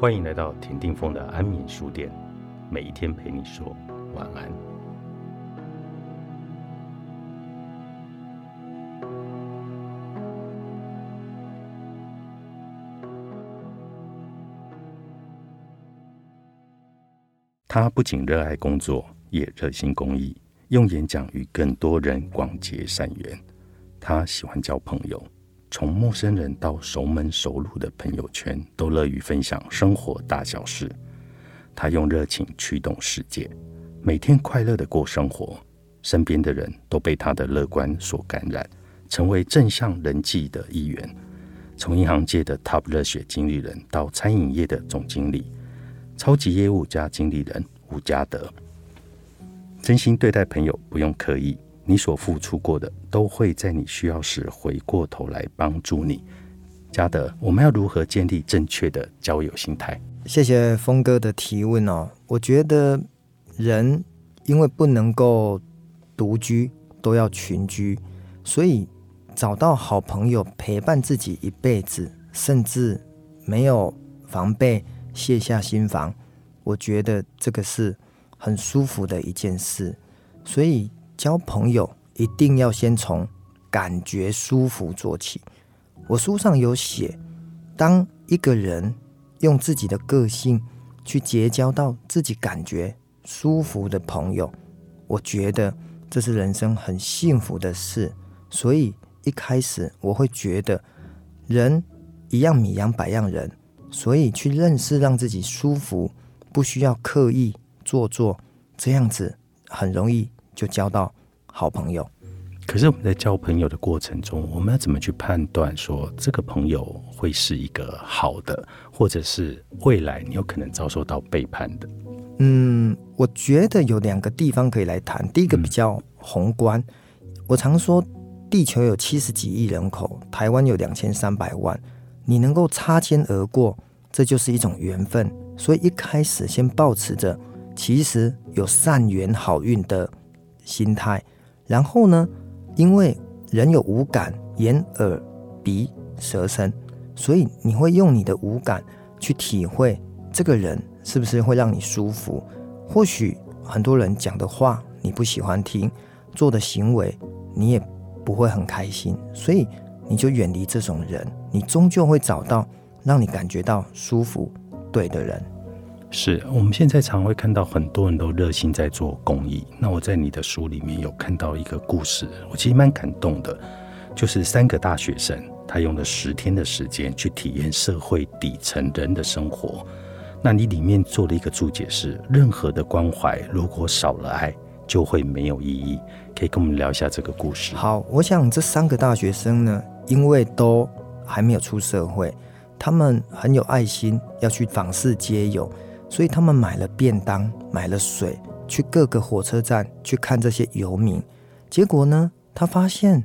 欢迎来到田定峰的安眠书店，每一天陪你说晚安。他不仅热爱工作，也热心公益，用演讲与更多人广结善缘。他喜欢交朋友。从陌生人到熟门熟路的朋友圈，都乐于分享生活大小事。他用热情驱动世界，每天快乐的过生活，身边的人都被他的乐观所感染，成为正向人际的一员。从银行界的 Top 热血经理人到餐饮业的总经理，超级业务加经理人吴家德，真心对待朋友，不用刻意。你所付出过的，都会在你需要时回过头来帮助你。嘉德，我们要如何建立正确的交友心态？谢谢峰哥的提问哦。我觉得人因为不能够独居，都要群居，所以找到好朋友陪伴自己一辈子，甚至没有防备卸下心防，我觉得这个是很舒服的一件事。所以。交朋友一定要先从感觉舒服做起。我书上有写，当一个人用自己的个性去结交到自己感觉舒服的朋友，我觉得这是人生很幸福的事。所以一开始我会觉得，人一样米养百样人，所以去认识让自己舒服，不需要刻意做作，这样子很容易。就交到好朋友，可是我们在交朋友的过程中，我们要怎么去判断说这个朋友会是一个好的，或者是未来你有可能遭受到背叛的？嗯，我觉得有两个地方可以来谈。第一个比较宏观，我常说地球有七十几亿人口，台湾有两千三百万，你能够擦肩而过，这就是一种缘分。所以一开始先保持着，其实有善缘好运的。心态，然后呢？因为人有五感，眼、耳、鼻、舌、身，所以你会用你的五感去体会这个人是不是会让你舒服。或许很多人讲的话你不喜欢听，做的行为你也不会很开心，所以你就远离这种人。你终究会找到让你感觉到舒服、对的人。是我们现在常会看到很多人都热心在做公益。那我在你的书里面有看到一个故事，我其实蛮感动的。就是三个大学生，他用了十天的时间去体验社会底层人的生活。那你里面做了一个注解是：任何的关怀如果少了爱，就会没有意义。可以跟我们聊一下这个故事。好，我想这三个大学生呢，因为都还没有出社会，他们很有爱心，要去访视街友。所以他们买了便当，买了水，去各个火车站去看这些游民。结果呢，他发现，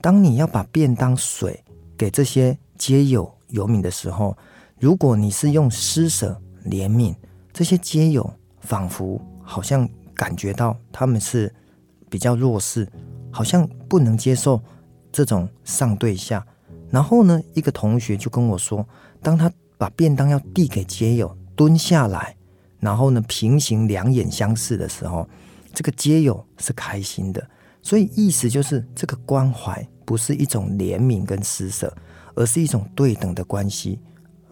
当你要把便当、水给这些街友游民的时候，如果你是用施舍、怜悯，这些街友仿佛好像感觉到他们是比较弱势，好像不能接受这种上对下。然后呢，一个同学就跟我说，当他把便当要递给街友。蹲下来，然后呢，平行两眼相视的时候，这个街友是开心的。所以意思就是，这个关怀不是一种怜悯跟施舍，而是一种对等的关系，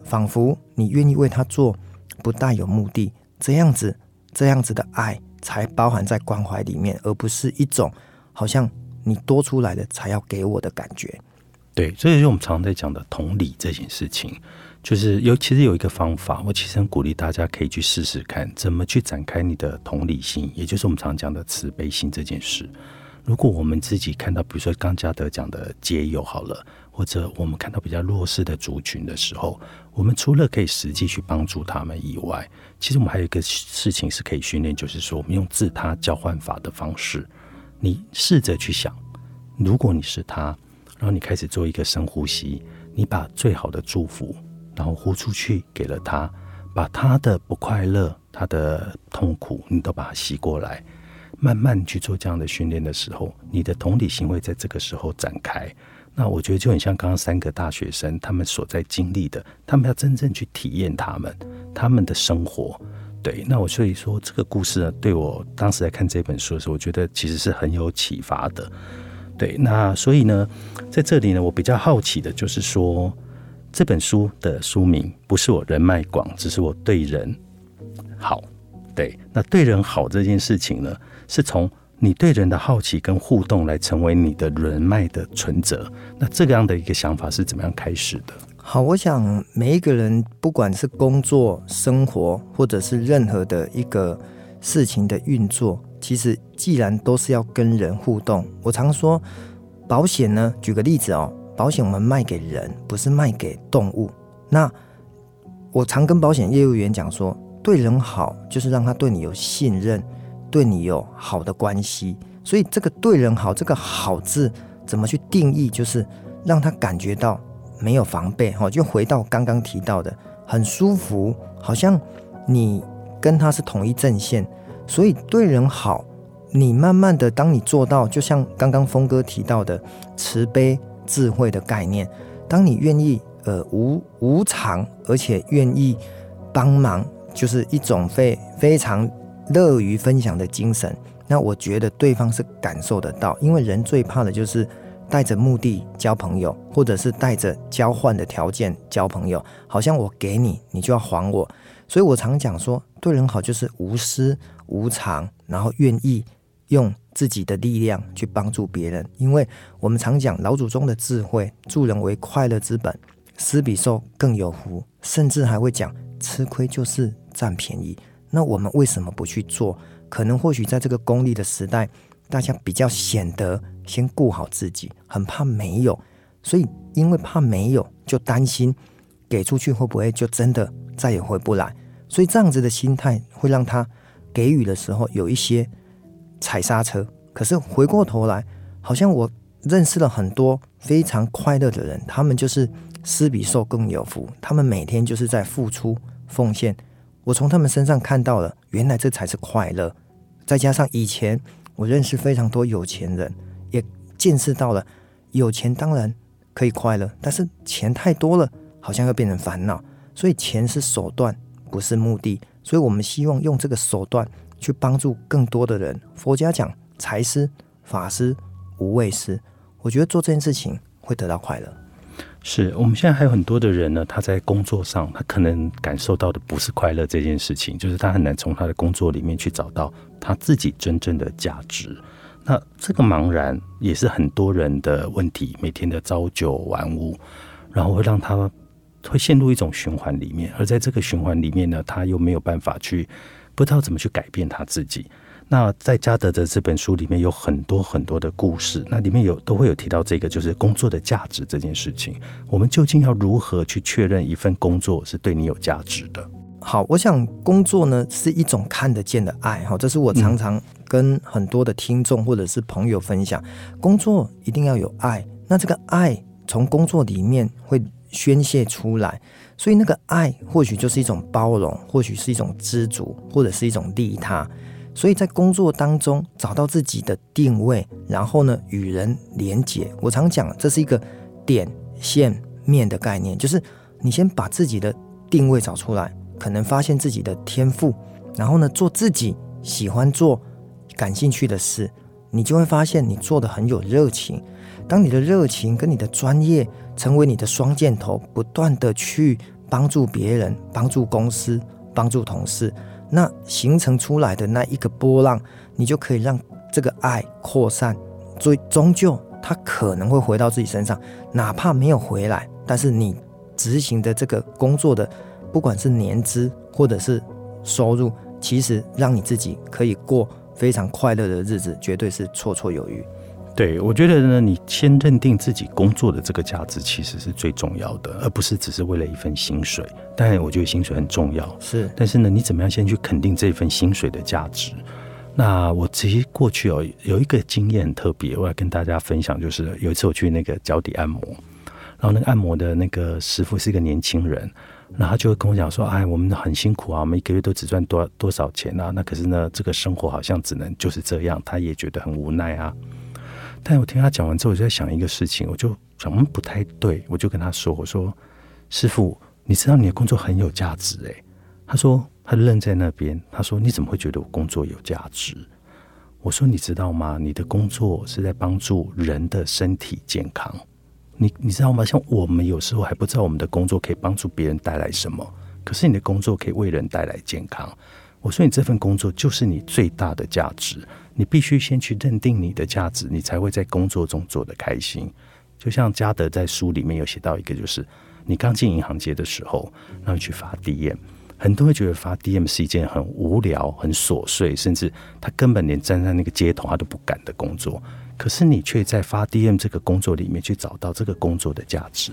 仿佛你愿意为他做，不带有目的，这样子，这样子的爱才包含在关怀里面，而不是一种好像你多出来的才要给我的感觉。对，这也是我们常常在讲的同理这件事情。就是有，其实有一个方法，我其实很鼓励大家可以去试试看，怎么去展开你的同理心，也就是我们常讲的慈悲心这件事。如果我们自己看到，比如说刚嘉德讲的街友好了，或者我们看到比较弱势的族群的时候，我们除了可以实际去帮助他们以外，其实我们还有一个事情是可以训练，就是说我们用自他交换法的方式，你试着去想，如果你是他，然后你开始做一个深呼吸，你把最好的祝福。然后呼出去给了他，把他的不快乐、他的痛苦，你都把它吸过来。慢慢去做这样的训练的时候，你的同理心会在这个时候展开。那我觉得就很像刚刚三个大学生他们所在经历的，他们要真正去体验他们他们的生活。对，那我所以说这个故事呢，对我当时在看这本书的时候，我觉得其实是很有启发的。对，那所以呢，在这里呢，我比较好奇的就是说，这本书的书名不是我人脉广，只是我对人好。对，那对人好这件事情呢，是从你对人的好奇跟互动来成为你的人脉的存折。那这个样的一个想法是怎么样开始的？好，我想每一个人，不管是工作、生活，或者是任何的一个事情的运作，其实既然都是要跟人互动，我常说保险呢，举个例子哦，保险我们卖给人，不是卖给动物。那我常跟保险业务员讲说，对人好，就是让他对你有信任，对你有好的关系。所以这个对人好，这个好字怎么去定义？就是让他感觉到。没有防备哈，就回到刚刚提到的，很舒服，好像你跟他是同一阵线，所以对人好。你慢慢的，当你做到，就像刚刚峰哥提到的慈悲智慧的概念，当你愿意呃无无偿，而且愿意帮忙，就是一种非非常乐于分享的精神。那我觉得对方是感受得到，因为人最怕的就是。带着目的交朋友，或者是带着交换的条件交朋友，好像我给你，你就要还我。所以我常讲说，对人好就是无私无偿，然后愿意用自己的力量去帮助别人。因为我们常讲老祖宗的智慧，助人为快乐之本，施比受更有福，甚至还会讲吃亏就是占便宜。那我们为什么不去做？可能或许在这个功利的时代。大家比较显得先顾好自己，很怕没有，所以因为怕没有，就担心给出去会不会就真的再也回不来，所以这样子的心态会让他给予的时候有一些踩刹车。可是回过头来，好像我认识了很多非常快乐的人，他们就是施比受更有福，他们每天就是在付出奉献。我从他们身上看到了，原来这才是快乐。再加上以前。我认识非常多有钱人，也见识到了有钱当然可以快乐，但是钱太多了，好像又变成烦恼。所以钱是手段，不是目的。所以我们希望用这个手段去帮助更多的人。佛家讲财师、法师、无畏师，我觉得做这件事情会得到快乐。是我们现在还有很多的人呢，他在工作上，他可能感受到的不是快乐这件事情，就是他很难从他的工作里面去找到他自己真正的价值。那这个茫然也是很多人的问题，每天的朝九晚五，然后会让他会陷入一种循环里面，而在这个循环里面呢，他又没有办法去不知道怎么去改变他自己。那在嘉德的这本书里面有很多很多的故事，那里面有都会有提到这个，就是工作的价值这件事情。我们究竟要如何去确认一份工作是对你有价值的？好，我想工作呢是一种看得见的爱，哈，这是我常常跟很多的听众或者是朋友分享，工作一定要有爱，那这个爱从工作里面会宣泄出来，所以那个爱或许就是一种包容，或许是一种知足，或者是一种利他。所以在工作当中找到自己的定位，然后呢与人连结。我常讲这是一个点线面的概念，就是你先把自己的定位找出来，可能发现自己的天赋，然后呢做自己喜欢做、感兴趣的事，你就会发现你做的很有热情。当你的热情跟你的专业成为你的双箭头，不断的去帮助别人、帮助公司、帮助同事。那形成出来的那一个波浪，你就可以让这个爱扩散，所以终究它可能会回到自己身上，哪怕没有回来，但是你执行的这个工作的，不管是年资或者是收入，其实让你自己可以过非常快乐的日子，绝对是绰绰有余。对，我觉得呢，你先认定自己工作的这个价值，其实是最重要的，而不是只是为了一份薪水。当然，我觉得薪水很重要，是。但是呢，你怎么样先去肯定这份薪水的价值？那我其实过去哦，有一个经验特别，我要跟大家分享，就是有一次我去那个脚底按摩，然后那个按摩的那个师傅是一个年轻人，然后他就会跟我讲说：“哎，我们很辛苦啊，我们一个月都只赚多多少钱啊？那可是呢，这个生活好像只能就是这样。”他也觉得很无奈啊。但我听他讲完之后，我就在想一个事情，我就想嗯不太对，我就跟他说：“我说师傅，你知道你的工作很有价值诶。他说他愣在那边，他说你怎么会觉得我工作有价值？我说你知道吗？你的工作是在帮助人的身体健康。你你知道吗？像我们有时候还不知道我们的工作可以帮助别人带来什么，可是你的工作可以为人带来健康。我说你这份工作就是你最大的价值。”你必须先去认定你的价值，你才会在工作中做得开心。就像嘉德在书里面有写到一个，就是你刚进银行界的时候，然后去发 DM，很多人觉得发 DM 是一件很无聊、很琐碎，甚至他根本连站在那个街头他都不敢的工作。可是你却在发 DM 这个工作里面去找到这个工作的价值。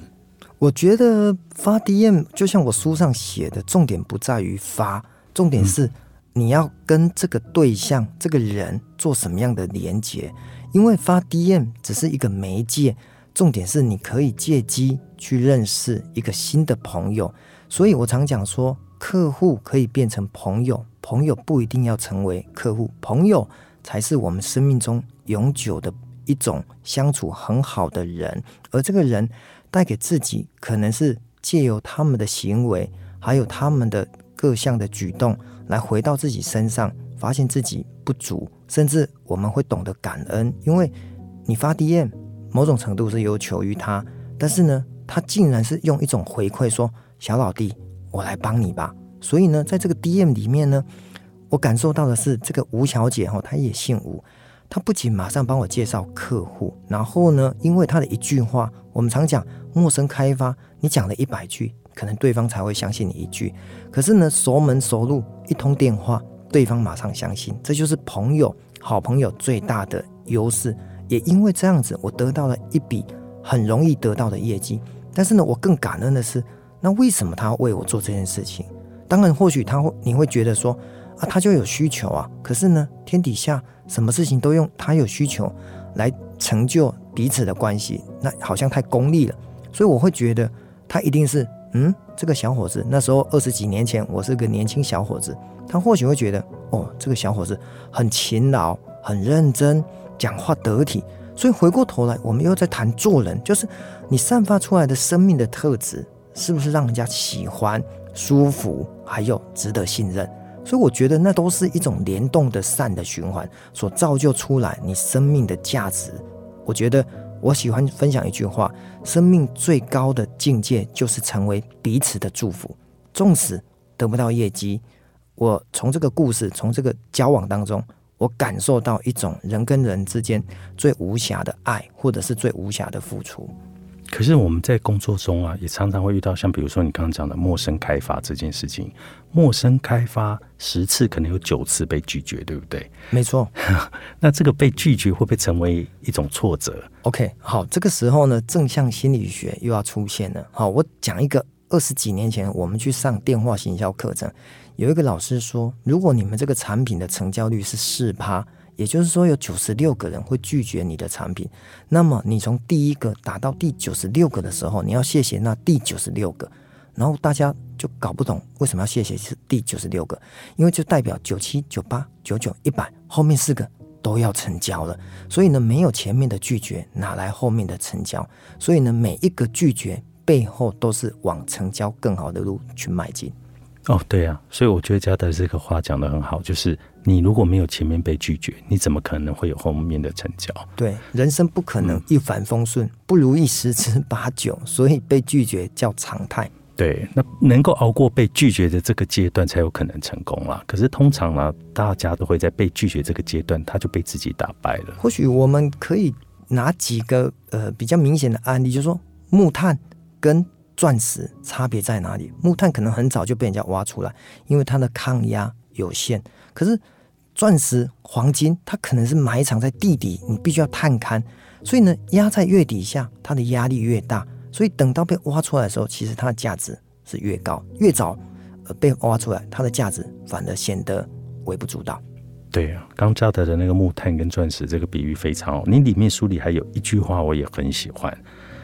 我觉得发 DM 就像我书上写的，重点不在于发，重点是。你要跟这个对象、这个人做什么样的连接？因为发 DM 只是一个媒介，重点是你可以借机去认识一个新的朋友。所以我常讲说，客户可以变成朋友，朋友不一定要成为客户，朋友才是我们生命中永久的一种相处很好的人。而这个人带给自己，可能是借由他们的行为，还有他们的各项的举动。来回到自己身上，发现自己不足，甚至我们会懂得感恩，因为你发 DM，某种程度是有求于他，但是呢，他竟然是用一种回馈说：“小老弟，我来帮你吧。”所以呢，在这个 DM 里面呢，我感受到的是，这个吴小姐哈，她也姓吴，她不仅马上帮我介绍客户，然后呢，因为她的一句话，我们常讲陌生开发，你讲了一百句。可能对方才会相信你一句，可是呢，熟门熟路，一通电话，对方马上相信，这就是朋友、好朋友最大的优势。也因为这样子，我得到了一笔很容易得到的业绩。但是呢，我更感恩的是，那为什么他要为我做这件事情？当然，或许他会，你会觉得说，啊，他就有需求啊。可是呢，天底下什么事情都用他有需求来成就彼此的关系，那好像太功利了。所以我会觉得，他一定是。嗯，这个小伙子那时候二十几年前，我是个年轻小伙子，他或许会觉得，哦，这个小伙子很勤劳、很认真，讲话得体。所以回过头来，我们又在谈做人，就是你散发出来的生命的特质，是不是让人家喜欢、舒服，还有值得信任？所以我觉得那都是一种联动的善的循环所造就出来你生命的价值。我觉得。我喜欢分享一句话：生命最高的境界就是成为彼此的祝福。纵使得不到业绩，我从这个故事、从这个交往当中，我感受到一种人跟人之间最无瑕的爱，或者是最无瑕的付出。可是我们在工作中啊，也常常会遇到像比如说你刚刚讲的陌生开发这件事情，陌生开发十次可能有九次被拒绝，对不对？没错。那这个被拒绝会不会成为一种挫折？OK，好，这个时候呢，正向心理学又要出现了。好，我讲一个二十几年前我们去上电话行销课程，有一个老师说，如果你们这个产品的成交率是四趴。也就是说，有九十六个人会拒绝你的产品。那么，你从第一个打到第九十六个的时候，你要谢谢那第九十六个。然后大家就搞不懂为什么要谢谢是第九十六个，因为就代表九七、九八、九九、一百后面四个都要成交了。所以呢，没有前面的拒绝，哪来后面的成交？所以呢，每一个拒绝背后都是往成交更好的路去迈进。哦，对呀，所以我觉得嘉德这个话讲的很好，就是你如果没有前面被拒绝，你怎么可能会有后面的成交？对，人生不可能一帆风顺，不如意十之八九，所以被拒绝叫常态。对，那能够熬过被拒绝的这个阶段，才有可能成功啦。可是通常呢，大家都会在被拒绝这个阶段，他就被自己打败了。或许我们可以拿几个呃比较明显的案例，就是说木炭跟。钻石差别在哪里？木炭可能很早就被人家挖出来，因为它的抗压有限。可是钻石、黄金，它可能是埋藏在地底，你必须要探勘。所以呢，压在越底下，它的压力越大。所以等到被挖出来的时候，其实它的价值是越高。越早呃被挖出来，它的价值反而显得微不足道。对啊，刚教的的那个木炭跟钻石这个比喻非常好。你里面书里还有一句话，我也很喜欢。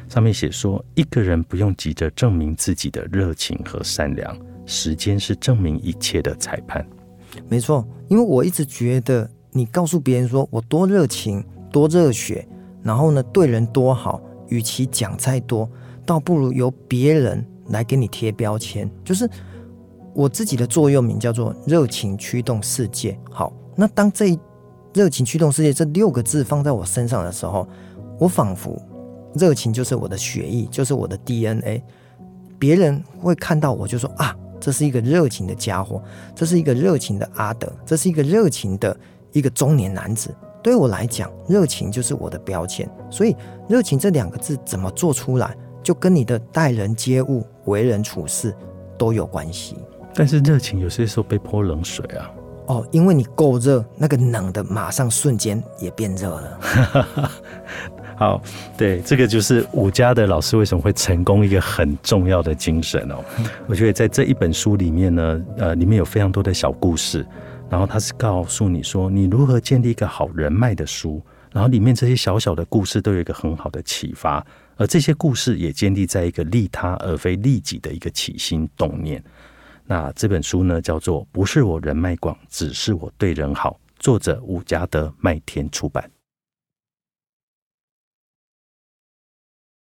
上面写说，一个人不用急着证明自己的热情和善良，时间是证明一切的裁判。没错，因为我一直觉得，你告诉别人说我多热情、多热血，然后呢，对人多好，与其讲再多，倒不如由别人来给你贴标签。就是我自己的座右铭叫做“热情驱动世界”。好，那当这“热情驱动世界”这六个字放在我身上的时候，我仿佛热情就是我的血液，就是我的 DNA。别人会看到我就说啊，这是一个热情的家伙，这是一个热情的阿德，这是一个热情的一个中年男子。对我来讲，热情就是我的标签。所以，热情这两个字怎么做出来，就跟你的待人接物、为人处事都有关系。但是，热情有些时候被泼冷水啊。哦，因为你够热，那个冷的马上瞬间也变热了。好，对，这个就是五家的老师为什么会成功一个很重要的精神哦。我觉得在这一本书里面呢，呃，里面有非常多的小故事。然后他是告诉你说，你如何建立一个好人脉的书。然后里面这些小小的故事都有一个很好的启发，而这些故事也建立在一个利他而非利己的一个起心动念。那这本书呢，叫做《不是我人脉广，只是我对人好》，作者伍家德麦田出版。